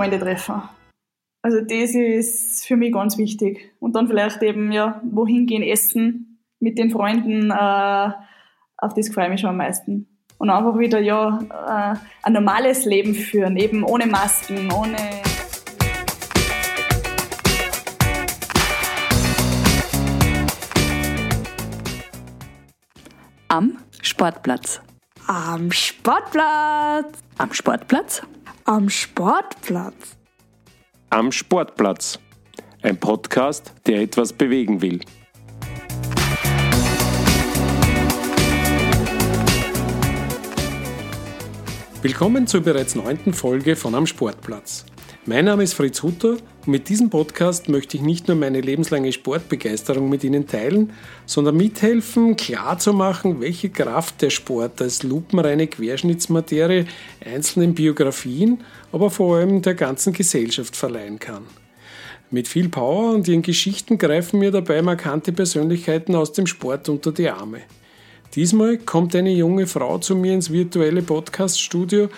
Freunde treffen. Also das ist für mich ganz wichtig. Und dann vielleicht eben, ja, wohin gehen, essen mit den Freunden, äh, auf das freue ich mich schon am meisten. Und einfach wieder, ja, äh, ein normales Leben führen, eben ohne Masken, ohne... Am Sportplatz. Am Sportplatz. Am Sportplatz. Am Sportplatz. Am Sportplatz. Ein Podcast, der etwas bewegen will. Willkommen zur bereits neunten Folge von Am Sportplatz. Mein Name ist Fritz Hutter mit diesem Podcast möchte ich nicht nur meine lebenslange Sportbegeisterung mit Ihnen teilen, sondern mithelfen, klarzumachen, welche Kraft der Sport als lupenreine Querschnittsmaterie einzelnen Biografien, aber vor allem der ganzen Gesellschaft verleihen kann. Mit viel Power und ihren Geschichten greifen mir dabei markante Persönlichkeiten aus dem Sport unter die Arme. Diesmal kommt eine junge Frau zu mir ins virtuelle Podcaststudio,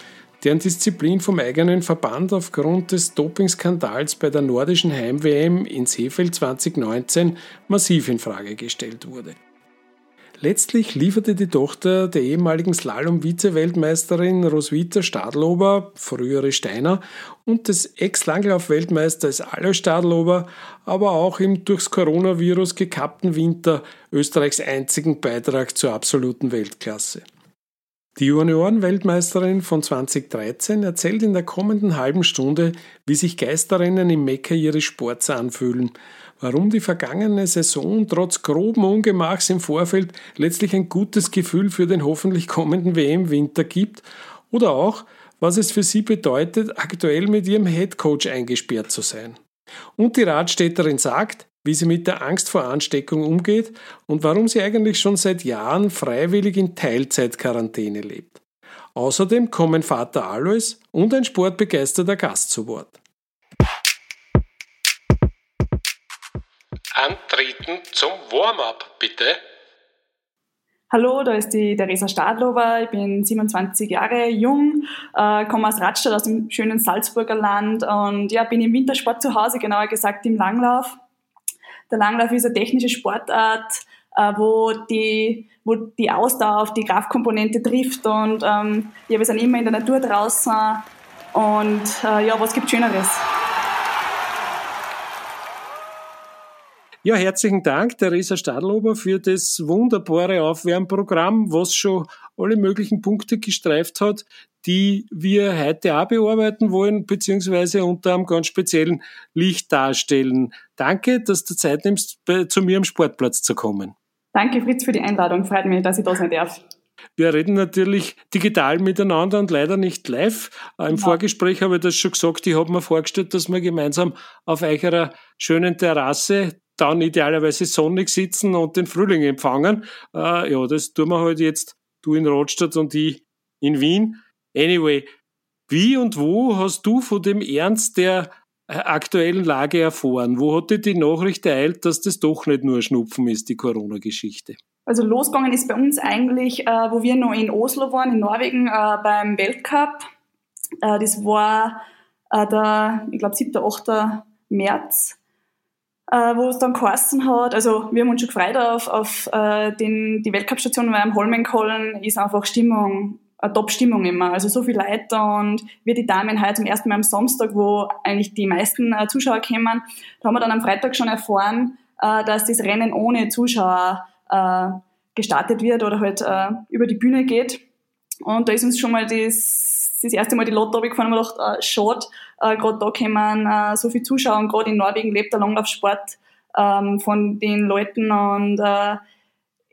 deren Disziplin vom eigenen Verband aufgrund des Dopingskandals bei der nordischen Heim-WM in Seefeld 2019 massiv in Frage gestellt wurde. Letztlich lieferte die Tochter der ehemaligen Slalom-Vize-Weltmeisterin Roswitha Stadlober, frühere Steiner, und des Ex-Langlauf-Weltmeisters Alois Stadlober, aber auch im durchs Coronavirus gekappten Winter Österreichs einzigen Beitrag zur absoluten Weltklasse. Die Juniorenweltmeisterin von 2013 erzählt in der kommenden halben Stunde, wie sich Geisterinnen im Mekka ihres Sports anfühlen, warum die vergangene Saison trotz groben Ungemachs im Vorfeld letztlich ein gutes Gefühl für den hoffentlich kommenden WM-Winter gibt oder auch, was es für sie bedeutet, aktuell mit ihrem Headcoach eingesperrt zu sein. Und die Radstädterin sagt, wie sie mit der Angst vor Ansteckung umgeht und warum sie eigentlich schon seit Jahren freiwillig in Teilzeitquarantäne lebt. Außerdem kommen Vater Alois und ein sportbegeisterter Gast zu Wort. Antreten zum Warm-up, bitte. Hallo, da ist die Theresa Stadlober. Ich bin 27 Jahre jung, äh, komme aus Radstadt, aus dem schönen Salzburger Land und ja, bin im Wintersport zu Hause, genauer gesagt im Langlauf. Der Langlauf ist eine technische Sportart, äh, wo, die, wo die Ausdauer auf die Kraftkomponente trifft und ähm, ja, wir sind immer in der Natur draußen und äh, ja, was gibt Schöneres? Ja, herzlichen Dank, Theresa Stadlober, für das wunderbare Aufwärmprogramm, was schon alle möglichen Punkte gestreift hat, die wir heute auch bearbeiten wollen, beziehungsweise unter einem ganz speziellen Licht darstellen. Danke, dass du Zeit nimmst, zu mir am Sportplatz zu kommen. Danke, Fritz, für die Einladung. Freut mich, dass ich da sein darf. Wir reden natürlich digital miteinander und leider nicht live. Äh, Im ja. Vorgespräch habe ich das schon gesagt. Ich habe mir vorgestellt, dass wir gemeinsam auf eurer schönen Terrasse dann idealerweise sonnig sitzen und den Frühling empfangen. Äh, ja, das tun wir halt jetzt, du in Rotstadt und ich in Wien. Anyway, wie und wo hast du von dem Ernst der äh, aktuellen Lage erfahren? Wo hat dir die Nachricht ereilt, dass das doch nicht nur Schnupfen ist, die Corona-Geschichte? Also losgegangen ist bei uns eigentlich, äh, wo wir noch in Oslo waren, in Norwegen, äh, beim Weltcup. Äh, das war äh, der, ich glaube, 7. 8. März, äh, wo es dann geheißen hat, also wir haben uns schon gefreut auf, auf äh, den, die Weltcup-Station, weil am Holmenkollen ist einfach Stimmung eine Top-Stimmung immer. Also so viel Leute und wir die Damen heute zum ersten Mal am Samstag, wo eigentlich die meisten äh, Zuschauer kommen, da haben wir dann am Freitag schon erfahren, äh, dass das Rennen ohne Zuschauer äh, gestartet wird oder halt äh, über die Bühne geht. Und da ist uns schon mal das, das erste Mal die Lotto abgefahren und wir gedacht, äh, schade, äh, gerade da kommen äh, so viele Zuschauer und gerade in Norwegen lebt der Langlaufsport ähm, von den Leuten und äh,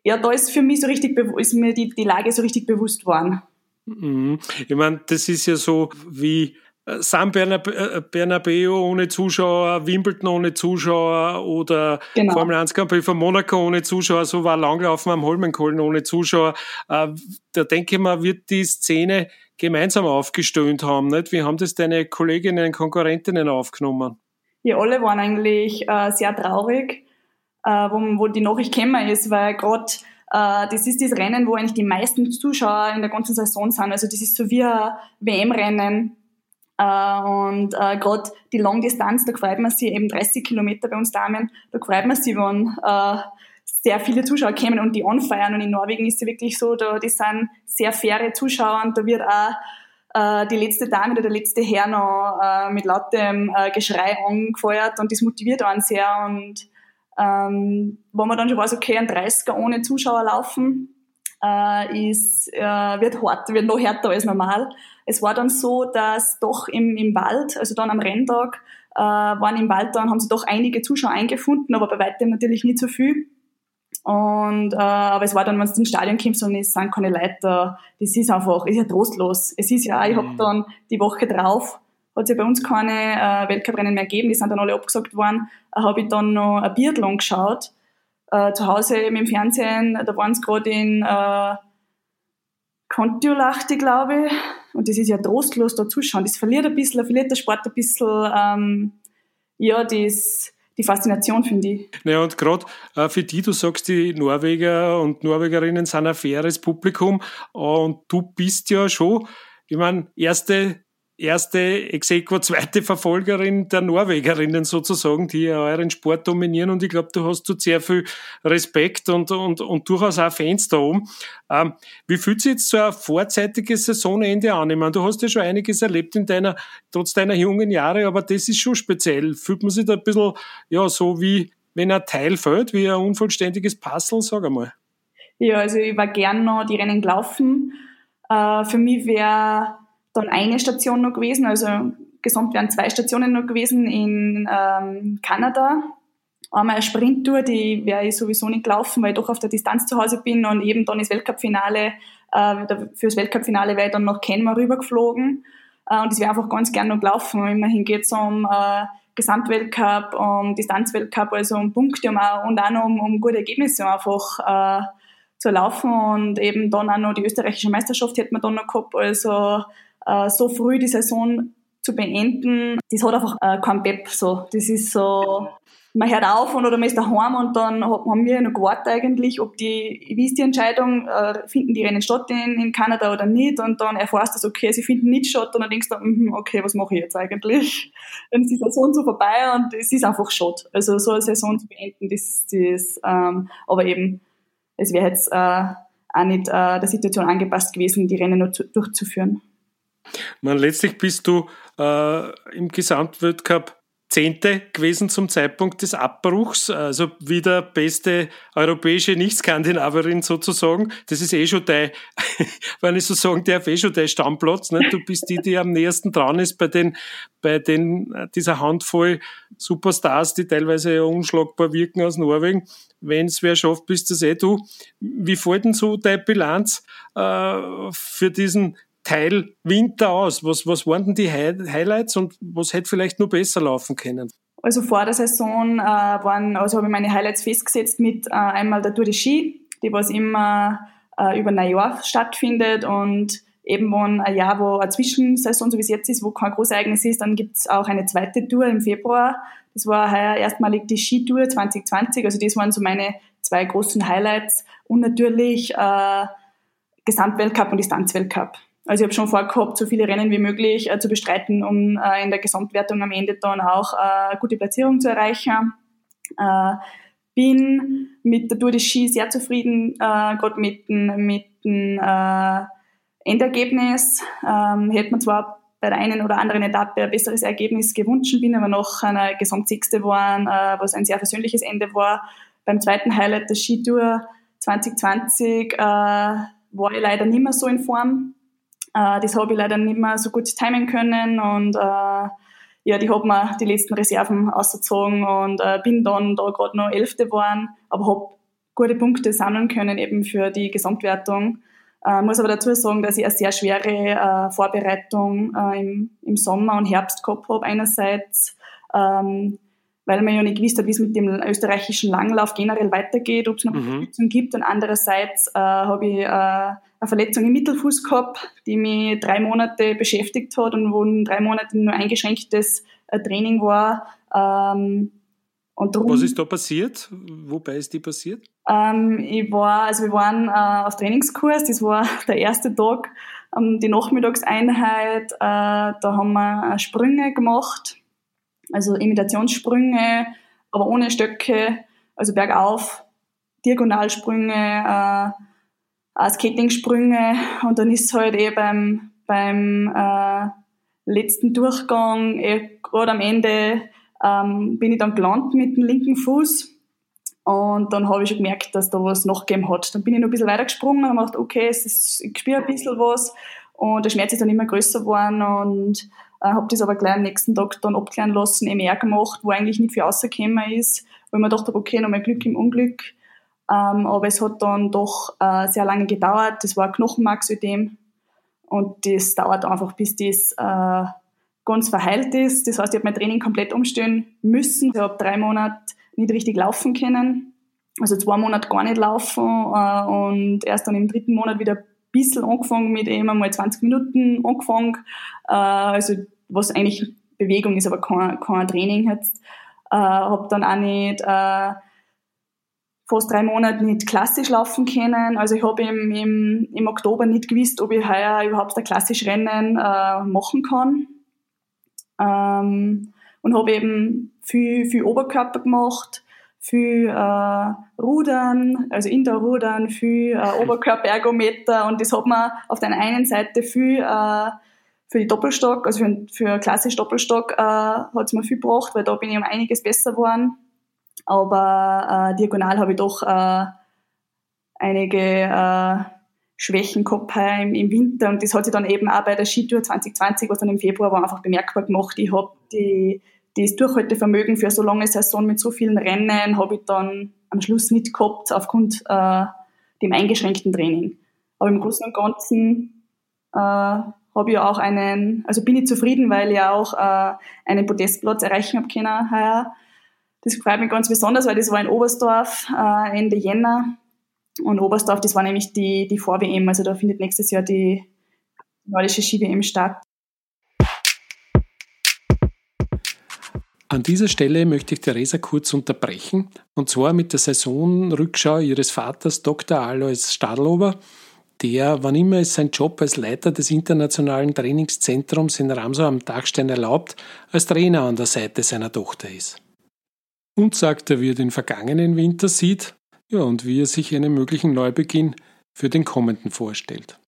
ja, da ist für mich so richtig, ist mir die, die Lage so richtig bewusst worden. Mhm. Ich meine, das ist ja so wie San äh, Bernabeu ohne Zuschauer, Wimbledon ohne Zuschauer oder genau. Formel 1 Grand Prix von Monaco ohne Zuschauer, so war Langlaufen am Holmenkollen ohne Zuschauer. Äh, da denke ich mal, wird die Szene gemeinsam aufgestöhnt haben. Nicht? Wie haben das deine Kolleginnen und Konkurrentinnen aufgenommen? Ja, alle waren eigentlich äh, sehr traurig, äh, wo, wo die Nachricht gekommen ist, weil gerade äh, das ist das Rennen, wo eigentlich die meisten Zuschauer in der ganzen Saison sind. Also das ist so wie ein WM-Rennen. Äh, und äh, gerade die Langdistanz, da freut man sich eben 30 Kilometer bei uns Damen, da freut man sich, wenn äh, sehr viele Zuschauer kommen und die anfeiern. Und in Norwegen ist es wirklich so, da die sind sehr faire Zuschauer und da wird auch äh, die letzte Dame oder der letzte Herr noch äh, mit lautem äh, Geschrei angefeuert und das motiviert einen sehr. Und ähm, wenn man dann schon weiß, okay, ein 30er ohne Zuschauer laufen, äh, ist, äh, wird hart, wird noch härter als normal. Es war dann so, dass doch im, im Wald, also dann am Renntag, äh, waren im Wald dann, haben sie doch einige Zuschauer eingefunden, aber bei weitem natürlich nicht so viel. Und, äh, aber es war dann, wenn du ins Stadion kommst und es sind keine Leute da, das ist einfach, ist ja trostlos. Es ist ja, ich mhm. habe dann die Woche drauf, hat es ja bei uns keine äh, Weltcuprennen mehr gegeben, die sind dann alle abgesagt worden, äh, habe ich dann noch ein Biathlon geschaut, äh, zu Hause im Fernsehen, da waren es gerade in äh, Kontiolahti, glaube ich, und das ist ja trostlos da zuschauen. Das verliert ein bisschen, verliert der Sport ein bisschen, ähm, ja, das, die Faszination, finde ich. Naja, und gerade äh, für die, du sagst, die Norweger und Norwegerinnen sind ein faires Publikum und du bist ja schon, ich meine, erste erste Exequo, zweite Verfolgerin der Norwegerinnen sozusagen, die euren Sport dominieren und ich glaube, du hast dort sehr viel Respekt und, und, und durchaus auch Fans da oben. Ähm, wie fühlt sich jetzt so ein vorzeitiges Saisonende an? Ich meine, du hast ja schon einiges erlebt in deiner, trotz deiner jungen Jahre, aber das ist schon speziell. Fühlt man sich da ein bisschen, ja, so wie wenn ein Teil fällt, wie ein unvollständiges Puzzle, sag einmal. Ja, also ich war gern noch die Rennen gelaufen. Äh, für mich wäre dann eine Station noch gewesen, also gesamt wären zwei Stationen noch gewesen in ähm, Kanada. Einmal eine Sprinttour, die wäre ich sowieso nicht gelaufen, weil ich doch auf der Distanz zu Hause bin und eben dann das Weltcup-Finale, äh, fürs Weltcup-Finale wäre ich dann nach Kenmar rübergeflogen äh, und das wäre einfach ganz gern noch gelaufen. Immerhin geht es um äh, Gesamtweltcup, um Distanzweltcup, also um Punkte um auch, und auch noch um, um gute Ergebnisse einfach äh, zu laufen und eben dann auch noch die österreichische Meisterschaft hätte man dann noch gehabt, also so früh die Saison zu beenden, das hat einfach äh, kein Pep. So. Das ist so, man hört auf und oder man ist daheim und dann haben wir noch gewartet eigentlich, ob die, wie ist die Entscheidung, äh, finden die Rennen statt in, in Kanada oder nicht und dann erfährst du, okay, sie finden nicht statt und dann denkst du, mm, okay, was mache ich jetzt eigentlich? Dann ist die Saison so vorbei und es ist einfach schade. Also so eine Saison zu beenden, das, das ähm, aber eben, es wäre jetzt äh, auch nicht äh, der Situation angepasst gewesen, die Rennen noch zu, durchzuführen. Man, letztlich bist du äh, im Gesamtweltcup Zehnte gewesen zum Zeitpunkt des Abbruchs, also wieder beste europäische Nicht-Skandinavierin sozusagen. Das ist eh schon dein, wenn ich so sagen darf, eh schon dein Stammplatz. Ne? Du bist die, die am nächsten dran ist bei den, bei den, äh, dieser Handvoll Superstars, die teilweise unschlagbar wirken aus Norwegen. Wenn es wer schafft, bist das eh du. Wie fällt denn so deine Bilanz äh, für diesen Teil Winter aus? Was, was waren denn die Highlights und was hätte vielleicht nur besser laufen können? Also vor der Saison äh, waren, also habe ich meine Highlights festgesetzt mit äh, einmal der Tour de Ski, die was immer äh, über Neujahr stattfindet und eben wenn ein Jahr, wo eine Zwischensaison, so wie es jetzt ist, wo kein Großereignis ist, dann gibt es auch eine zweite Tour im Februar. Das war heuer erstmalig die Skitour 2020, also das waren so meine zwei großen Highlights und natürlich äh, Gesamtweltcup und Distanzweltcup. Also ich habe schon vorgehabt, so viele Rennen wie möglich äh, zu bestreiten, um äh, in der Gesamtwertung am Ende dann auch äh, gute Platzierung zu erreichen. Äh, bin mit der Tour de Ski sehr zufrieden, äh, gerade mit dem mit äh, Endergebnis. Ähm, hätte man zwar bei der einen oder anderen Etappe ein besseres Ergebnis gewünscht, bin aber noch eine Gesamtsechste geworden, äh, was ein sehr versöhnliches Ende war. Beim zweiten Highlight der Skitour 2020 äh, war ich leider nicht mehr so in Form. Äh, das habe ich leider nicht mehr so gut timen können und äh, ja, die habe mir die letzten Reserven ausgezogen und äh, bin dann da gerade noch Elfte geworden, aber habe gute Punkte sammeln können eben für die Gesamtwertung. Äh, muss aber dazu sagen, dass ich eine sehr schwere äh, Vorbereitung äh, im, im Sommer und Herbst gehabt habe. Einerseits ähm, weil man ja nicht gewusst hat, wie es mit dem österreichischen Langlauf generell weitergeht, ob es noch mhm. Unterstützung gibt. Und andererseits äh, habe ich äh, eine Verletzung im Mittelfuß gehabt, die mich drei Monate beschäftigt hat und wo in drei Monaten nur eingeschränktes äh, Training war. Ähm, und drum, Was ist da passiert? Wobei ist die passiert? Ähm, ich war, also wir waren äh, auf Trainingskurs, das war der erste Tag ähm, die Nachmittagseinheit, äh, da haben wir Sprünge gemacht, also Imitationssprünge, aber ohne Stöcke, also bergauf, Diagonalsprünge, äh, Skating-Sprünge und dann ist halt eh beim, beim äh, letzten Durchgang, eh, gerade am Ende, ähm, bin ich dann gelandet mit dem linken Fuß und dann habe ich schon gemerkt, dass da was nachgegeben hat. Dann bin ich noch ein bisschen weiter gesprungen und habe gedacht, okay, es ist, ich spüre ein bisschen was. Und der Schmerz ist dann immer größer geworden und äh, habe das aber gleich am nächsten Tag dann abklären lassen, MR gemacht, wo eigentlich nicht viel rausgekommen ist, weil man dachte, okay, nochmal Glück im Unglück. Ähm, aber es hat dann doch äh, sehr lange gedauert. Das war ein Knochenmarksödem und das dauert einfach, bis das äh, ganz verheilt ist. Das heißt, ich habe mein Training komplett umstellen müssen. Ich habe drei Monate nicht richtig laufen können. Also zwei Monate gar nicht laufen äh, und erst dann im dritten Monat wieder bisschen angefangen mit eben einmal 20 Minuten angefangen. Äh, also was eigentlich Bewegung ist, aber kein, kein Training jetzt. Äh, habe dann auch nicht äh, fast drei Monate nicht klassisch laufen können. Also ich habe im, im, im Oktober nicht gewusst, ob ich heuer überhaupt ein klassisch Rennen äh, machen kann. Ähm, und habe eben viel, viel Oberkörper gemacht, viel äh, Rudern, also Indoor-Rudern, viel äh, Oberkörperergometer und das hat man auf der einen Seite viel äh, für die Doppelstock, also für, für klassisch Doppelstock äh, hat es mir viel gebracht, weil da bin ich um einiges besser geworden. Aber äh, diagonal habe ich doch äh, einige äh, Schwächen gehabt im, im Winter und das hat sich dann eben auch bei der Skitour 2020, was dann im Februar war, einfach bemerkbar gemacht. Ich habe die das Durchhaltevermögen für so lange Saison mit so vielen Rennen habe ich dann am Schluss nicht gehabt aufgrund äh, dem eingeschränkten Training. Aber im Großen und Ganzen äh, habe ich auch einen, also bin ich zufrieden, weil ich auch äh, einen Podestplatz erreichen habe können heuer. Das freut mich ganz besonders, weil das war in Oberstdorf äh, Ende Jänner. Und Oberstdorf, das war nämlich die, die Vor-WM, also da findet nächstes Jahr die nordische Ski-WM statt. An dieser Stelle möchte ich Theresa kurz unterbrechen, und zwar mit der Saisonrückschau ihres Vaters Dr. Alois Stadlober, der, wann immer es sein Job als Leiter des internationalen Trainingszentrums in Ramsau am Dachstein erlaubt, als Trainer an der Seite seiner Tochter ist. Und sagt er, wie er den vergangenen Winter sieht, ja, und wie er sich einen möglichen Neubeginn für den kommenden vorstellt.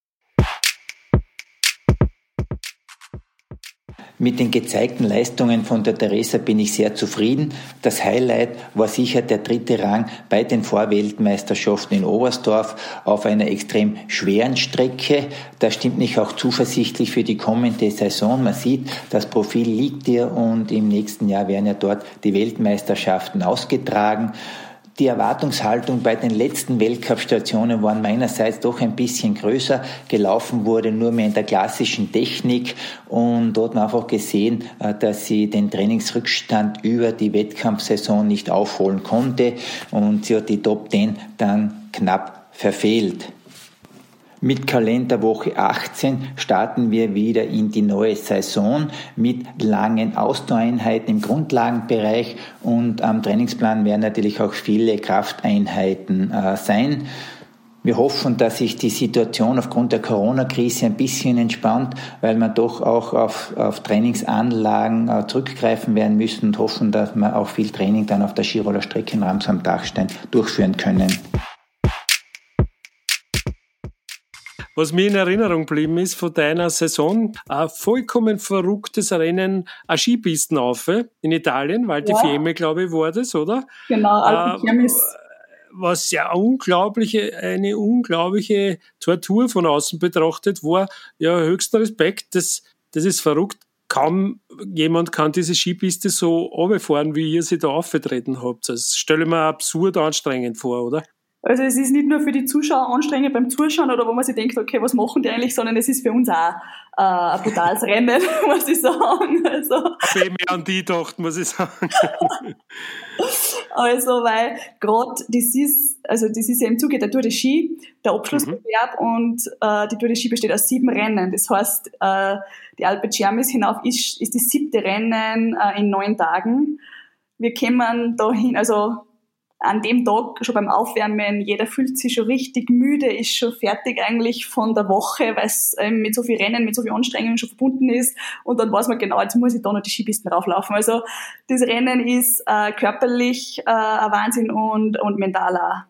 Mit den gezeigten Leistungen von der Theresa bin ich sehr zufrieden. Das Highlight war sicher der dritte Rang bei den Vorweltmeisterschaften in Oberstdorf auf einer extrem schweren Strecke. Da stimmt mich auch zuversichtlich für die kommende Saison. Man sieht, das Profil liegt dir und im nächsten Jahr werden ja dort die Weltmeisterschaften ausgetragen. Die Erwartungshaltung bei den letzten Weltcup-Stationen waren meinerseits doch ein bisschen größer. Gelaufen wurde nur mehr in der klassischen Technik und dort man einfach gesehen, äh, dass sie den Trainingsrückstand über die Wettkampfsaison nicht aufholen konnte und sie hat die Top 10 dann knapp verfehlt. Mit Kalenderwoche 18 starten wir wieder in die neue Saison mit langen Ausdauereinheiten im Grundlagenbereich und am Trainingsplan werden natürlich auch viele Krafteinheiten äh, sein. Wir hoffen, dass sich die Situation aufgrund der Corona-Krise ein bisschen entspannt, weil wir doch auch auf, auf Trainingsanlagen äh, zurückgreifen werden müssen und hoffen, dass wir auch viel Training dann auf der Skiroller Strecke in Rams am Dachstein durchführen können. Was mir in Erinnerung geblieben ist von deiner Saison, ein vollkommen verrücktes Rennen, eine Skipisten auf in Italien, weil die ja. Fiemme, glaube ich, war das, oder? Genau. Äh, was ja unglaubliche, eine unglaubliche Tortur von außen betrachtet war. Ja, höchster Respekt, das, das ist verrückt. Kaum jemand kann diese Skipiste so runterfahren, wie ihr sie da aufgetreten habt. Das stelle ich mir absurd anstrengend vor, oder? Also es ist nicht nur für die Zuschauer anstrengend beim Zuschauen oder wo man sich denkt, okay, was machen die eigentlich, sondern es ist für uns auch äh, ein brutales Rennen, muss ich sagen. Also, ich mehr an die gedacht, muss ich sagen. also, weil gerade das ist, also das ist ja im Zuge der Tour de Ski, der Abschlussbewerb mhm. und äh, die Tour de Ski besteht aus sieben Rennen. Das heißt, äh, die Alpe Cermis hinauf ist, ist das siebte Rennen äh, in neun Tagen. Wir kommen dahin, also an dem Tag schon beim Aufwärmen, jeder fühlt sich schon richtig müde, ist schon fertig eigentlich von der Woche, weil es ähm, mit so viel Rennen, mit so viel Anstrengung schon verbunden ist. Und dann weiß man genau, jetzt muss ich da noch die Skipisten rauflaufen. Also das Rennen ist äh, körperlich äh, ein Wahnsinn und, und mental auch.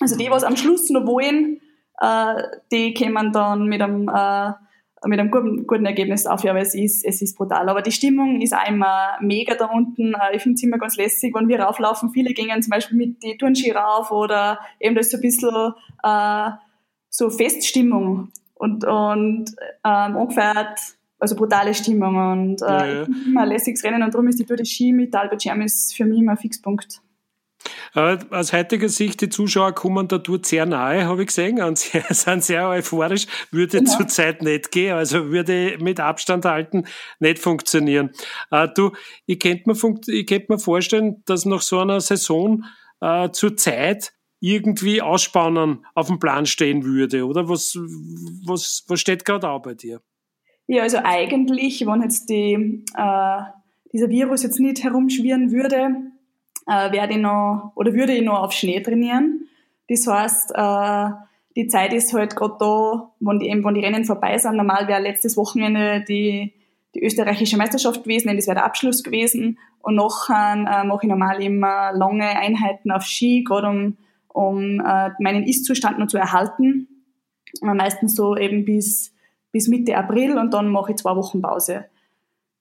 Also die, was am Schluss noch wollen, äh, die kommen dann mit einem äh, mit einem guten, guten Ergebnis auf, ja, aber es ist, es ist brutal. Aber die Stimmung ist einmal mega da unten. Äh, ich finde es immer ganz lässig, wenn wir rauflaufen. Viele gehen zum Beispiel mit die Turnski rauf oder eben das ist so ein bisschen äh, so Feststimmung und, und ähm, ungefähr also brutale Stimmung und äh, ja, ja. immer lässiges Rennen und darum ist die Tour de Ski mit Albert Schermis für mich immer ein Fixpunkt. Äh, aus heutiger Sicht, die Zuschauer kommen da dort sehr nahe, habe ich gesehen, und sie sind sehr euphorisch. Würde genau. zurzeit nicht gehen, also würde mit Abstand halten nicht funktionieren. Äh, du, ich könnte mir, ich könnte mir vorstellen, dass nach so einer Saison äh, zur Zeit irgendwie Ausspannen auf dem Plan stehen würde, oder? Was, was, was steht gerade auch bei dir? Ja, also eigentlich, wenn jetzt die, äh, dieser Virus jetzt nicht herumschwirren würde, äh, werde ich noch oder würde ich noch auf Schnee trainieren. Das heißt, äh, die Zeit ist halt gerade da, wenn die, eben, wenn die Rennen vorbei sind. Normal wäre letztes Wochenende die, die österreichische Meisterschaft gewesen, denn das wäre der Abschluss gewesen. Und nachher äh, mache ich normal immer lange Einheiten auf Ski, gerade um, um äh, meinen Ist-Zustand noch zu erhalten. Äh, meistens so eben bis, bis Mitte April und dann mache ich zwei Wochen Pause.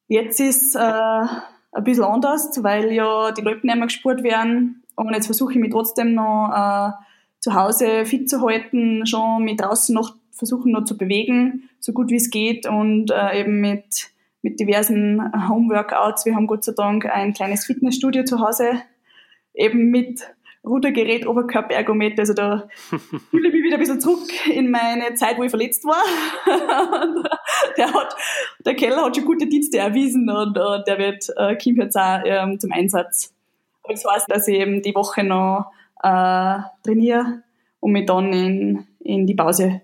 Jetzt ist äh, ein bisschen anders, weil ja die Leute nicht mehr gespurt werden. Und jetzt versuche ich mich trotzdem noch äh, zu Hause fit zu halten, schon mit draußen noch versuchen noch zu bewegen, so gut wie es geht und äh, eben mit, mit diversen Homeworkouts. Wir haben Gott sei Dank ein kleines Fitnessstudio zu Hause, eben mit Rudergerät, Oberkörperergometer. Also da fühle ich mich wieder ein bisschen zurück in meine Zeit, wo ich verletzt war. der, hat, der Keller hat schon gute Dienste erwiesen und, und der wird, äh, kommt jetzt auch ähm, zum Einsatz. Und das heißt, dass ich eben die Woche noch äh, trainiere und mich dann in, in die Pause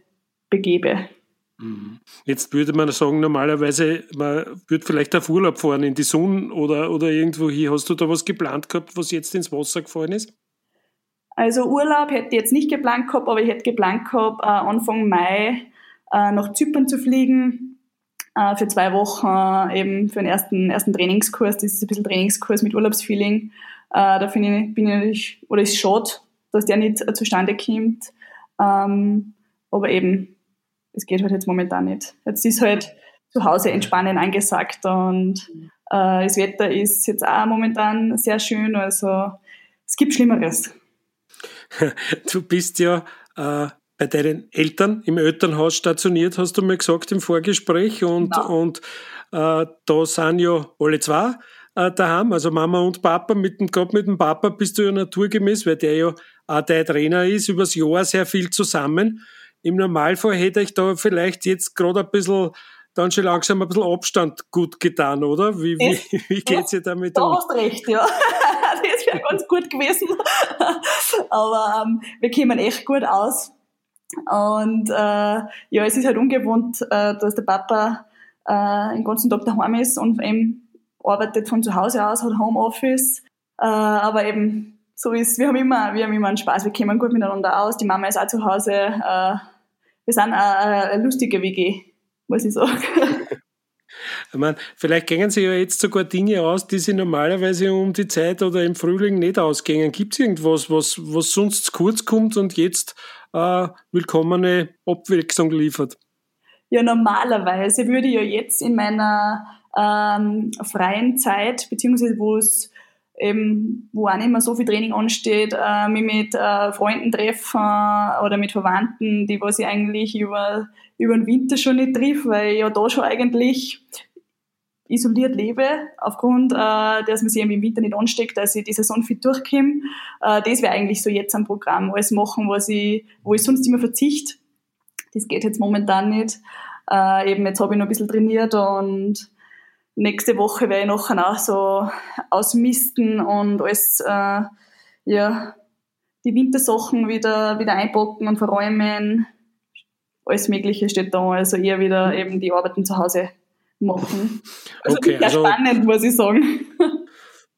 begebe. Mhm. Jetzt würde man sagen, normalerweise, man würde vielleicht auf Urlaub fahren in die Sonne oder, oder irgendwo hier. Hast du da was geplant gehabt, was jetzt ins Wasser gefallen ist? Also Urlaub hätte ich jetzt nicht geplant gehabt, aber ich hätte geplant gehabt, äh, Anfang Mai äh, nach Zypern zu fliegen äh, für zwei Wochen eben für den ersten, ersten Trainingskurs. Das ist ein bisschen Trainingskurs mit Urlaubsfeeling. Da finde ich, bin ich, oder ist schade, dass der nicht zustande kommt. Ähm, aber eben, es geht halt jetzt momentan nicht. Jetzt ist halt zu Hause entspannen angesagt und das Wetter ist jetzt auch momentan sehr schön, also es gibt Schlimmeres. Du bist ja äh, bei deinen Eltern im Elternhaus stationiert, hast du mir gesagt im Vorgespräch. Und, ja. und äh, da sind ja alle zwei äh, daheim, also Mama und Papa. Mit dem, gerade mit dem Papa bist du ja naturgemäß, weil der ja auch dein Trainer ist, übers Jahr sehr viel zusammen. Im Normalfall hätte ich da vielleicht jetzt gerade ein bisschen dann schon langsam ein bisschen Abstand gut getan, oder? Wie, wie, wie geht's dir damit um? Du hast recht, ja. Das wäre ganz gut gewesen. Aber ähm, wir kommen echt gut aus. Und äh, ja, es ist halt ungewohnt, äh, dass der Papa äh, den ganzen Tag daheim ist und eben arbeitet von zu Hause aus, hat Homeoffice. Äh, aber eben so ist, wir haben immer, wir haben immer einen Spaß, wir kommen gut miteinander aus. Die Mama ist auch zu Hause. Äh, wir sind eine, eine lustige WG muss ich sagen. Ich meine, vielleicht gehen sie ja jetzt sogar Dinge aus, die sie normalerweise um die Zeit oder im Frühling nicht ausgehen. Gibt es irgendwas, was, was sonst zu kurz kommt und jetzt äh, willkommene Abwechslung liefert? Ja, normalerweise würde ich ja jetzt in meiner ähm, freien Zeit, beziehungsweise wo es eben, wo auch nicht mehr so viel Training ansteht, äh, mich mit äh, Freunden treffen oder mit Verwandten, die was ich eigentlich über, über den Winter schon nicht triff, weil ich ja da schon eigentlich isoliert lebe, aufgrund, äh, dass man sich eben im Winter nicht ansteckt, dass ich die Saison fit durchkomme. Äh, das wäre eigentlich so jetzt am Programm, alles machen, was ich, wo ich sonst immer verzichte. Das geht jetzt momentan nicht. Äh, eben jetzt habe ich noch ein bisschen trainiert und nächste Woche werde ich nachher auch so ausmisten und alles, äh, ja, die Wintersachen wieder, wieder einpacken und verräumen. Alles Mögliche steht da. Also eher wieder eben die Arbeiten zu Hause machen. Also okay, sehr also, spannend, muss ich sagen.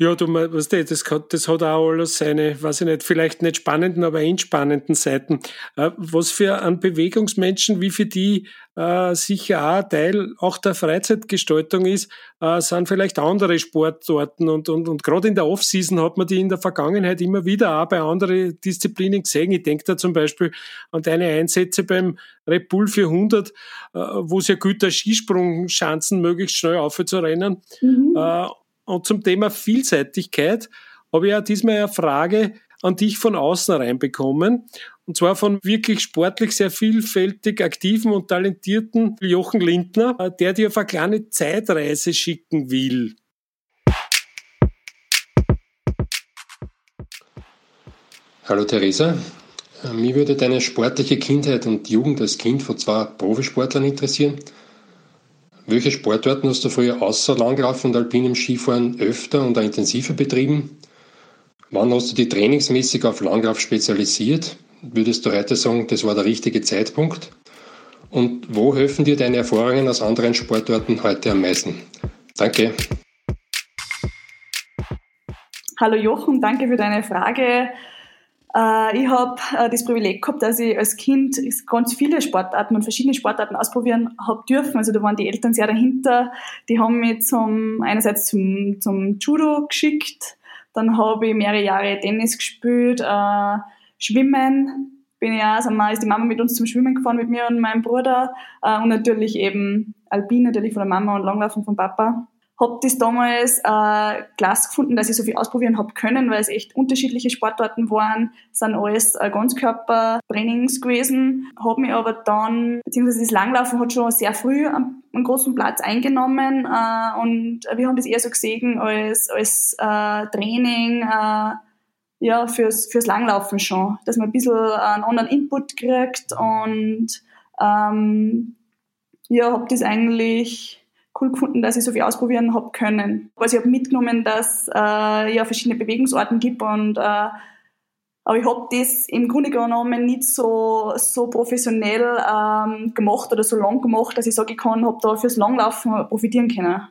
Ja, du weißt du, das hat, das hat auch alles seine, weiß ich nicht, vielleicht nicht spannenden, aber entspannenden Seiten. Äh, was für ein Bewegungsmenschen, wie für die äh, sicher auch Teil auch der Freizeitgestaltung ist, äh, sind vielleicht andere Sportarten und, und, und gerade in der Offseason hat man die in der Vergangenheit immer wieder auch bei anderen Disziplinen gesehen. Ich denke da zum Beispiel an deine Einsätze beim Red Bull 400, äh, wo es ja gilt, der Skisprungschanzen möglichst schnell aufzurennen. Mhm. Äh, und zum Thema Vielseitigkeit habe ich ja diesmal eine Frage an dich von außen reinbekommen. Und zwar von wirklich sportlich sehr vielfältig aktiven und talentierten Jochen Lindner, der dir auf eine kleine Zeitreise schicken will. Hallo Theresa, mich würde deine sportliche Kindheit und Jugend als Kind von zwei Profisportlern interessieren. Welche Sportarten hast du früher außer Langlaufen und alpinem Skifahren öfter und auch intensiver betrieben? Wann hast du dich trainingsmäßig auf Langlauf spezialisiert? Würdest du heute sagen, das war der richtige Zeitpunkt? Und wo helfen dir deine Erfahrungen aus anderen Sportarten heute am meisten? Danke. Hallo Jochen, danke für deine Frage. Äh, ich habe äh, das Privileg gehabt, dass ich als Kind ganz viele Sportarten und verschiedene Sportarten ausprobieren habe dürfen. Also da waren die Eltern sehr dahinter. Die haben mich zum einerseits zum, zum Judo geschickt, dann habe ich mehrere Jahre Tennis gespielt, äh, Schwimmen bin auch, also ist die Mama mit uns zum Schwimmen gefahren mit mir und meinem Bruder äh, und natürlich eben Alpin natürlich von der Mama und Langlaufen vom Papa habe das damals äh, klasse gefunden, dass ich so viel ausprobieren habe können, weil es echt unterschiedliche Sportarten waren, sind alles äh, Ganzkörpertrainings gewesen, habe mich aber dann, beziehungsweise das Langlaufen hat schon sehr früh einen, einen großen Platz eingenommen äh, und wir haben das eher so gesehen als, als äh, Training, äh, ja, fürs, fürs Langlaufen schon, dass man ein bisschen einen anderen Input kriegt und ähm, ja, habe das eigentlich cool gefunden, dass ich so viel ausprobieren habe können. Also ich habe mitgenommen, dass äh, ja verschiedene Bewegungsorten gibt und äh, aber ich habe das im Grunde genommen nicht so, so professionell ähm, gemacht oder so lang gemacht, dass ich sage, ich kann, habe da fürs Langlaufen profitieren können.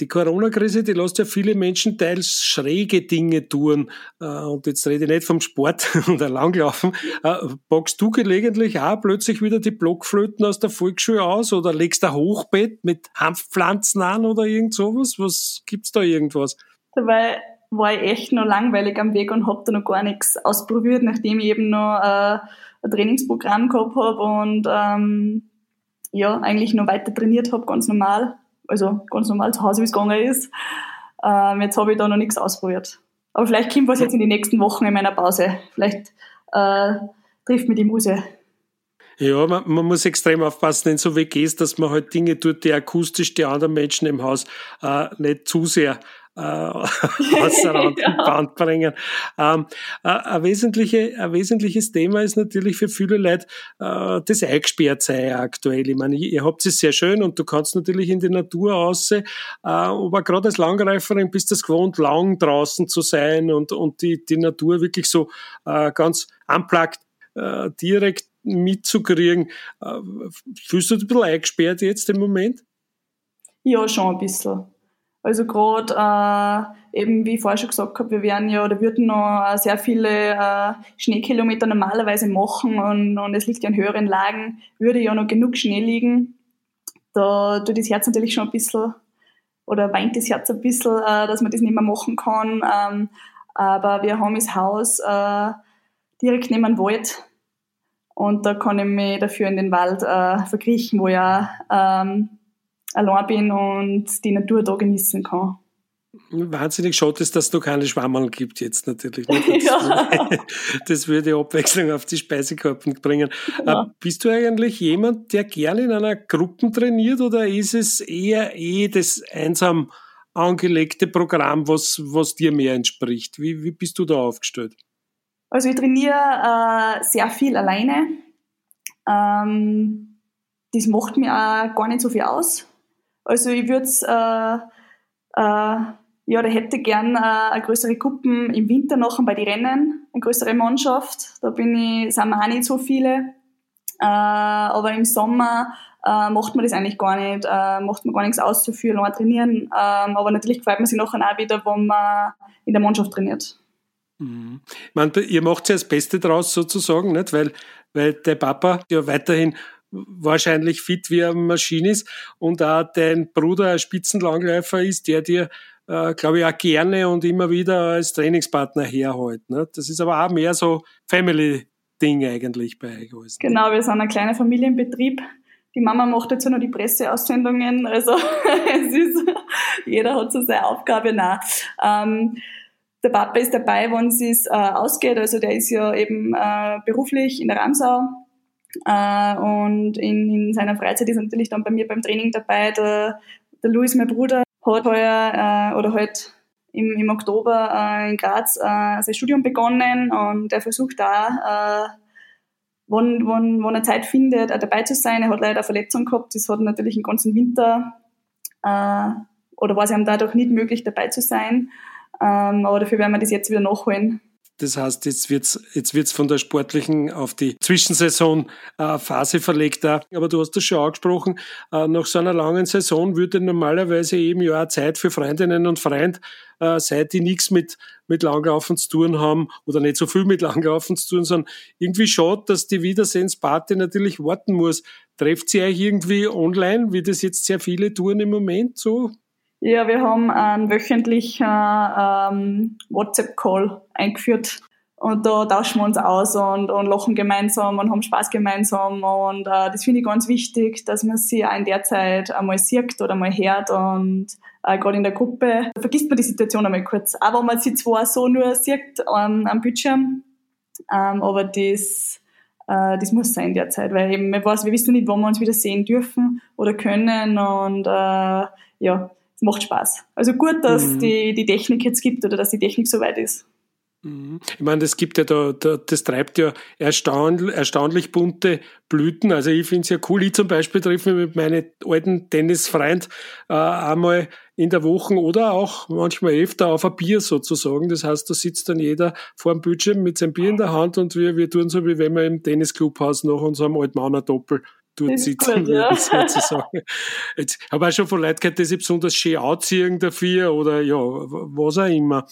Die Corona-Krise, die lässt ja viele Menschen teils schräge Dinge tun. Äh, und jetzt rede ich nicht vom Sport oder Langlaufen. Äh, packst du gelegentlich auch plötzlich wieder die Blockflöten aus der Volksschule aus oder legst ein Hochbett mit Hanfpflanzen an oder irgend sowas? Was gibt's da irgendwas? Dabei war ich echt noch langweilig am Weg und hab da noch gar nichts ausprobiert, nachdem ich eben noch äh, ein Trainingsprogramm gehabt habe und ähm, ja, eigentlich noch weiter trainiert habe, ganz normal also ganz normal zu Hause, wie es gegangen ist. Ähm, jetzt habe ich da noch nichts ausprobiert. Aber vielleicht kommt was jetzt in den nächsten Wochen in meiner Pause. Vielleicht äh, trifft mir die Muse. Ja, man, man, muss extrem aufpassen in so WGs, dass man halt Dinge tut, die akustisch die anderen Menschen im Haus äh, nicht zu sehr äh, außer Rand ja. Band bringen. Ähm, äh, ein, wesentliche, ein wesentliches Thema ist natürlich für viele Leute äh, das Eingesperrtsein aktuell. Ich meine, ihr habt es sehr schön und du kannst natürlich in die Natur raus, äh, aber gerade als Langreiferin bist du es gewohnt, lang draußen zu sein und, und die, die Natur wirklich so äh, ganz unplugged äh, direkt mitzukriegen. Äh, fühlst du dich ein bisschen eingesperrt jetzt im Moment? Ja, schon ein bisschen. Also gerade äh, eben, wie ich vorher schon gesagt habe, wir werden ja oder würden noch äh, sehr viele äh, Schneekilometer normalerweise machen und, und es liegt ja in höheren Lagen, würde ja noch genug Schnee liegen. Da tut das Herz natürlich schon ein bisschen oder weint das Herz ein bisschen, äh, dass man das nicht mehr machen kann. Ähm, aber wir haben das Haus äh, direkt neben dem Wald und da kann ich mich dafür in den Wald äh, verkriechen, wo ja ähm, allein bin und die Natur da genießen kann. Wahnsinnig schade ist, dass es noch keine Schwammerl gibt jetzt natürlich. Das, ja. das würde Abwechslung auf die Speisekarten bringen. Ja. Äh, bist du eigentlich jemand, der gerne in einer Gruppe trainiert oder ist es eher eh das einsam angelegte Programm, was, was dir mehr entspricht? Wie, wie bist du da aufgestellt? Also ich trainiere äh, sehr viel alleine. Ähm, das macht mir auch gar nicht so viel aus. Also ich würde es, äh, äh, ja, da hätte gern äh, eine größere Gruppen im Winter noch bei den Rennen, eine größere Mannschaft. Da bin ich, sind wir auch nicht so viele. Äh, aber im Sommer äh, macht man das eigentlich gar nicht, äh, macht man gar nichts aus dafür, lang trainieren. Ähm, aber natürlich freut man sich nachher auch wieder, wenn man in der Mannschaft trainiert. Mhm. Ich meine, ihr macht ja das Beste draus sozusagen, nicht? Weil, weil der Papa ja weiterhin wahrscheinlich fit wie eine Maschine ist und auch dein Bruder ein Spitzenlangläufer ist, der dir, äh, glaube ich, auch gerne und immer wieder als Trainingspartner herholt. Ne? Das ist aber auch mehr so Family-Ding eigentlich bei euch. Alles? Genau, wir sind ein kleiner Familienbetrieb. Die Mama macht jetzt noch die Presseaussendungen, also es ist, jeder hat so seine Aufgabe nach. Ähm, der Papa ist dabei, wenn es äh, ausgeht, also der ist ja eben äh, beruflich in der Ramsau äh, und in, in seiner Freizeit ist er natürlich dann bei mir beim Training dabei. Der, der Luis, mein Bruder, hat heuer äh, oder halt im, im Oktober äh, in Graz äh, sein Studium begonnen und er versucht da, äh, wann, wann, wann er Zeit findet, auch dabei zu sein. Er hat leider eine Verletzung gehabt, das hat natürlich den ganzen Winter äh, oder war es ihm dadurch nicht möglich, dabei zu sein. Ähm, aber dafür werden wir das jetzt wieder nachholen. Das heißt, jetzt wird's jetzt wird's von der sportlichen auf die Zwischensaison-Phase äh, verlegt. Aber du hast das schon angesprochen, äh, nach so einer langen Saison würde normalerweise eben ja auch Zeit für Freundinnen und Freund äh, seit die nichts mit, mit Langlaufen zu tun haben oder nicht so viel mit Langlaufen zu tun, sondern irgendwie schaut, dass die Wiedersehensparty natürlich warten muss. Trefft sie euch irgendwie online, wie das jetzt sehr viele tun im Moment so? Ja, wir haben einen wöchentlichen ähm, WhatsApp-Call eingeführt. Und da tauschen wir uns aus und, und lachen gemeinsam und haben Spaß gemeinsam. Und äh, das finde ich ganz wichtig, dass man sie auch in der Zeit einmal sieht oder mal hört. Und äh, gerade in der Gruppe vergisst man die Situation einmal kurz. Auch wenn man sie zwar so nur sieht ähm, am Bildschirm, ähm, aber das, äh, das muss sein in der Zeit, weil eben, wir, weiß, wir wissen nicht, wann wir uns wieder sehen dürfen oder können. Und äh, ja, es macht Spaß. Also gut, dass mhm. die, die Technik jetzt gibt oder dass die Technik so weit ist. Mhm. Ich meine, das gibt ja da, da das treibt ja erstaunlich, erstaunlich bunte Blüten. Also ich finde es ja cool. Ich zum Beispiel treffe mich mit meinen alten Tennisfreund äh, einmal in der Woche oder auch manchmal öfter auf ein Bier sozusagen. Das heißt, da sitzt dann jeder vor dem Bildschirm mit seinem Bier in der Hand und wir, wir tun so, wie wenn wir im Tennisclubhaus nach unserem Altmauner Doppel dort sitzen, würde ja. sozusagen. Jetzt habe ich auch schon von Leuten gehört, die sich besonders schön anziehen dafür oder ja, was auch immer.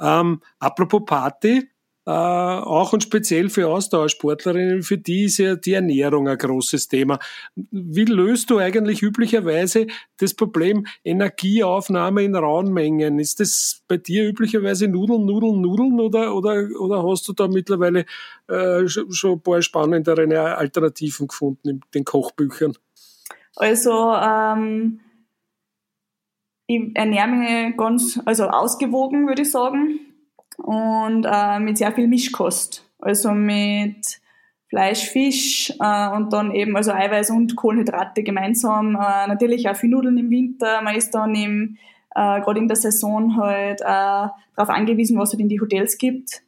Ähm, apropos Party, äh, auch und speziell für Ausdauersportlerinnen, für die ist ja die Ernährung ein großes Thema. Wie löst du eigentlich üblicherweise das Problem Energieaufnahme in rauen Mengen? Ist das bei dir üblicherweise Nudeln, Nudeln, Nudeln oder, oder, oder hast du da mittlerweile äh, schon ein paar spannendere Alternativen gefunden in den Kochbüchern? Also ähm, ich ernähre mich ganz also ausgewogen, würde ich sagen und äh, mit sehr viel Mischkost. Also mit Fleisch, Fisch äh, und dann eben also Eiweiß und Kohlenhydrate gemeinsam. Äh, natürlich auch viel Nudeln im Winter. Man ist dann äh, gerade in der Saison halt äh, darauf angewiesen, was es halt in die Hotels gibt.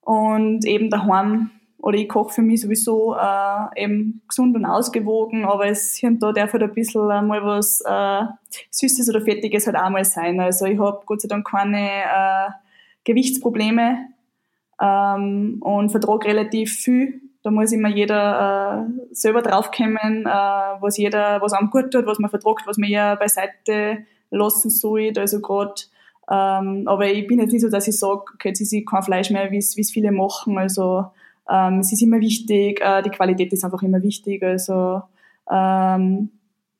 Und eben daheim oder ich koche für mich sowieso äh, eben gesund und ausgewogen, aber es hier da darf halt ein bisschen mal was äh, Süßes oder Fettiges halt auch mal sein. Also ich habe Gott sei Dank keine äh, Gewichtsprobleme ähm, und vertrage relativ viel. Da muss immer jeder äh, selber draufkommen, äh, was jeder, was einem gut tut, was man vertragt, was man ja beiseite lassen soll. Also gerade ähm, aber ich bin jetzt nicht so, dass ich sage, okay, jetzt ist kein Fleisch mehr, wie es viele machen. Also ähm, es ist immer wichtig, äh, die Qualität ist einfach immer wichtig. Also ähm,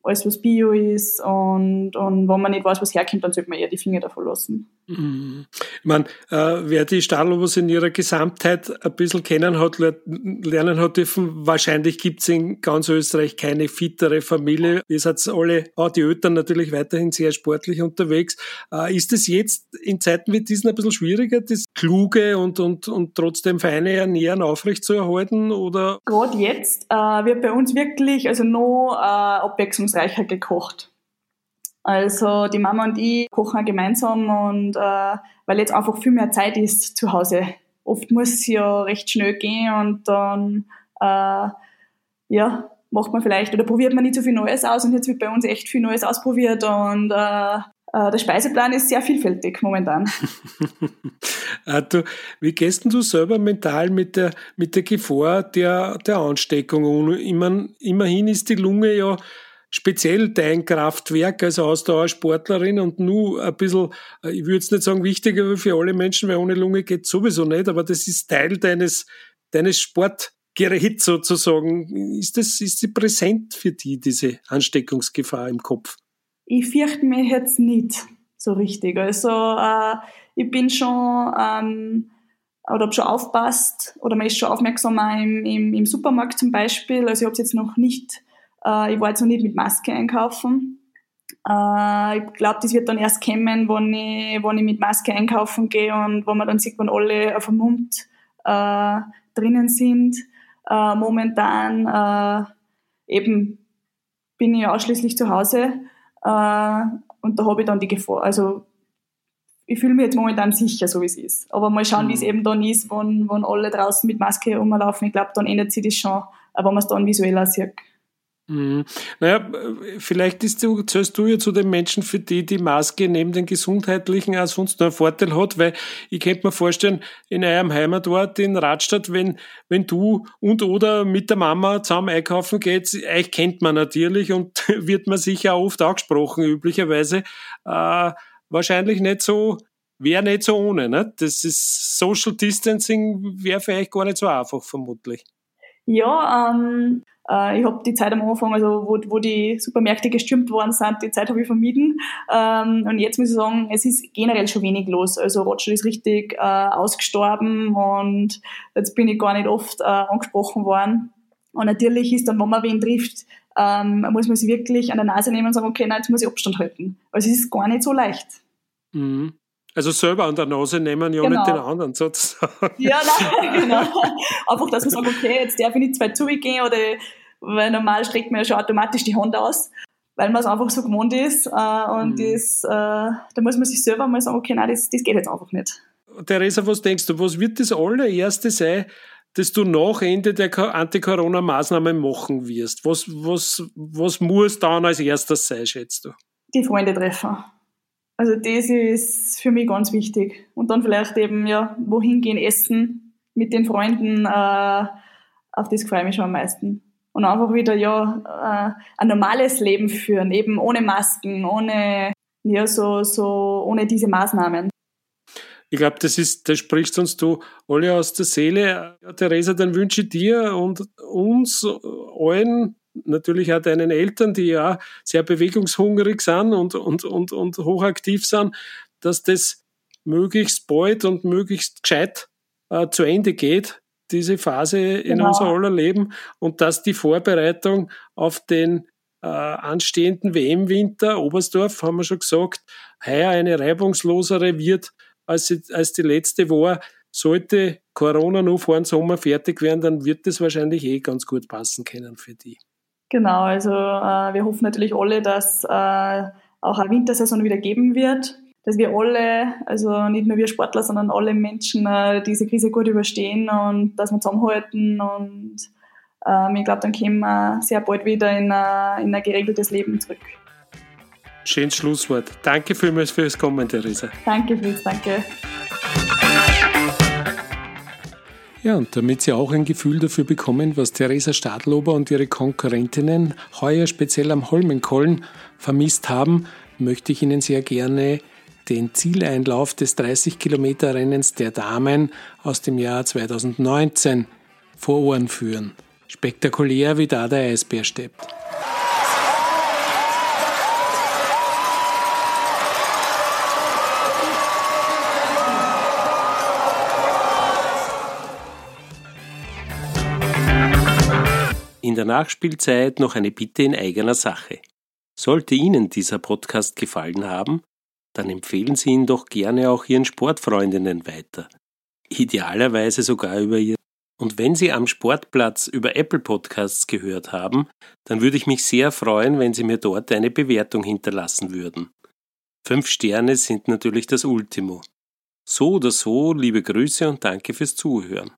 alles, was Bio ist und, und wenn man nicht weiß, was herkommt, dann sollte man eher die Finger davon lassen. Mhm. Ich meine, äh, wer die Stadlobos in ihrer Gesamtheit ein bisschen kennen hat, lernen hat dürfen, wahrscheinlich gibt es in ganz Österreich keine fittere Familie. Ihr seid alle, auch die Eltern natürlich weiterhin sehr sportlich unterwegs. Äh, ist es jetzt in Zeiten wie diesen ein bisschen schwieriger, das kluge und, und, und trotzdem feine Ernähren aufrechtzuerhalten? Oder? Gerade jetzt äh, wird bei uns wirklich also noch äh, abwechslungsreicher gekocht. Also die Mama und ich kochen gemeinsam und äh, weil jetzt einfach viel mehr Zeit ist zu Hause. Oft muss es ja recht schnell gehen und dann äh, ja macht man vielleicht oder probiert man nicht so viel Neues aus und jetzt wird bei uns echt viel Neues ausprobiert und äh, äh, der Speiseplan ist sehr vielfältig momentan. du, wie gehst du selber mental mit der, mit der Gefahr der, der Ansteckung um? Immerhin ist die Lunge ja speziell dein Kraftwerk als Ausdauersportlerin und nur ein bisschen, äh, ich würde jetzt nicht sagen wichtiger für alle Menschen, weil ohne Lunge geht sowieso nicht, aber das ist Teil deines, deines Sportgeräts sozusagen. Ist das, ist sie präsent für die, diese Ansteckungsgefahr im Kopf? Ich fürchte mich jetzt nicht so richtig. Also äh, ich bin schon ähm, oder habe schon aufpasst oder man ist schon aufmerksam im, im, im Supermarkt zum Beispiel. Also ich habe es jetzt noch nicht äh, ich war jetzt noch nicht mit Maske einkaufen. Äh, ich glaube, das wird dann erst kommen, wenn ich, wenn ich mit Maske einkaufen gehe und wo man dann sieht, wenn alle auf dem Mund äh, drinnen sind. Äh, momentan äh, eben bin ich ausschließlich zu Hause äh, und da habe ich dann die Gefahr. Also ich fühle mich jetzt momentan sicher, so wie es ist. Aber mal schauen, mhm. wie es eben dann ist, wenn, wenn alle draußen mit Maske rumlaufen. Ich glaube, dann ändert sich das schon, aber man es dann visueller sieht. Mhm. Naja, vielleicht ist du, zählst du ja zu den Menschen, für die die Maske neben den gesundheitlichen auch sonst noch einen Vorteil hat, weil ich könnte mir vorstellen, in eurem Heimatort in Radstadt, wenn, wenn du und oder mit der Mama zusammen einkaufen geht, euch kennt man natürlich und wird man sicher oft angesprochen, üblicherweise, äh, wahrscheinlich nicht so, wäre nicht so ohne, ne? Das ist Social Distancing wäre euch gar nicht so einfach, vermutlich. Ja, ähm, äh, ich habe die Zeit am Anfang, also wo, wo die Supermärkte gestürmt worden sind, die Zeit habe ich vermieden. Ähm, und jetzt muss ich sagen, es ist generell schon wenig los. Also Rotschel ist richtig äh, ausgestorben und jetzt bin ich gar nicht oft äh, angesprochen worden. Und natürlich ist dann, wenn man wen trifft, ähm, muss man sich wirklich an der Nase nehmen und sagen, okay, nein, jetzt muss ich Abstand halten. Also es ist gar nicht so leicht. Mhm. Also selber an der Nase nehmen, ja genau. nicht den anderen sozusagen. Ja, nein, genau. Einfach, dass man sagt, okay, jetzt darf ich nicht zwei zugehen oder weil normal streckt man ja schon automatisch die Hand aus, weil man es einfach so gewohnt ist. Äh, und mhm. das, äh, da muss man sich selber mal sagen, okay, nein, das, das geht jetzt einfach nicht. Theresa, was denkst du, was wird das allererste sein, das du nach Ende der Anti-Corona-Maßnahmen machen wirst? Was, was, was muss dann als erstes sein, schätzt du? Die Freunde treffen. Also das ist für mich ganz wichtig. Und dann vielleicht eben, ja, wohin gehen, essen mit den Freunden, äh, auf das freue ich mich schon am meisten. Und einfach wieder, ja, äh, ein normales Leben führen, eben ohne Masken, ohne, ja, so, so, ohne diese Maßnahmen. Ich glaube, das ist, das sprichst uns du alle aus der Seele. Ja, Theresa, dann wünsche ich dir und uns allen natürlich auch deinen Eltern, die ja sehr bewegungshungrig sind und, und, und, und hochaktiv sind, dass das möglichst bald und möglichst gescheit äh, zu Ende geht, diese Phase in genau. unser aller Leben und dass die Vorbereitung auf den äh, anstehenden WM-Winter, Oberstdorf, haben wir schon gesagt, heuer eine reibungslosere wird, als, sie, als die letzte war. Sollte Corona noch vor dem Sommer fertig werden, dann wird das wahrscheinlich eh ganz gut passen können für die. Genau, also äh, wir hoffen natürlich alle, dass äh, auch eine Wintersaison wieder geben wird, dass wir alle, also nicht nur wir Sportler, sondern alle Menschen äh, diese Krise gut überstehen und dass wir zusammenhalten und ähm, ich glaube, dann kommen wir sehr bald wieder in ein, in ein geregeltes Leben zurück. Schönes Schlusswort. Danke vielmals fürs Kommen, Theresa. Danke, Fritz, danke. Ja, und damit Sie auch ein Gefühl dafür bekommen, was Theresa Stadlober und ihre Konkurrentinnen heuer speziell am Holmenkollen vermisst haben, möchte ich Ihnen sehr gerne den Zieleinlauf des 30 Kilometer Rennens der Damen aus dem Jahr 2019 vor Ohren führen. Spektakulär wie da der Eisbär steppt. Der Nachspielzeit noch eine Bitte in eigener Sache. Sollte Ihnen dieser Podcast gefallen haben, dann empfehlen Sie ihn doch gerne auch Ihren Sportfreundinnen weiter. Idealerweise sogar über Ihr. Und wenn Sie am Sportplatz über Apple Podcasts gehört haben, dann würde ich mich sehr freuen, wenn Sie mir dort eine Bewertung hinterlassen würden. Fünf Sterne sind natürlich das Ultimo. So oder so, liebe Grüße und danke fürs Zuhören.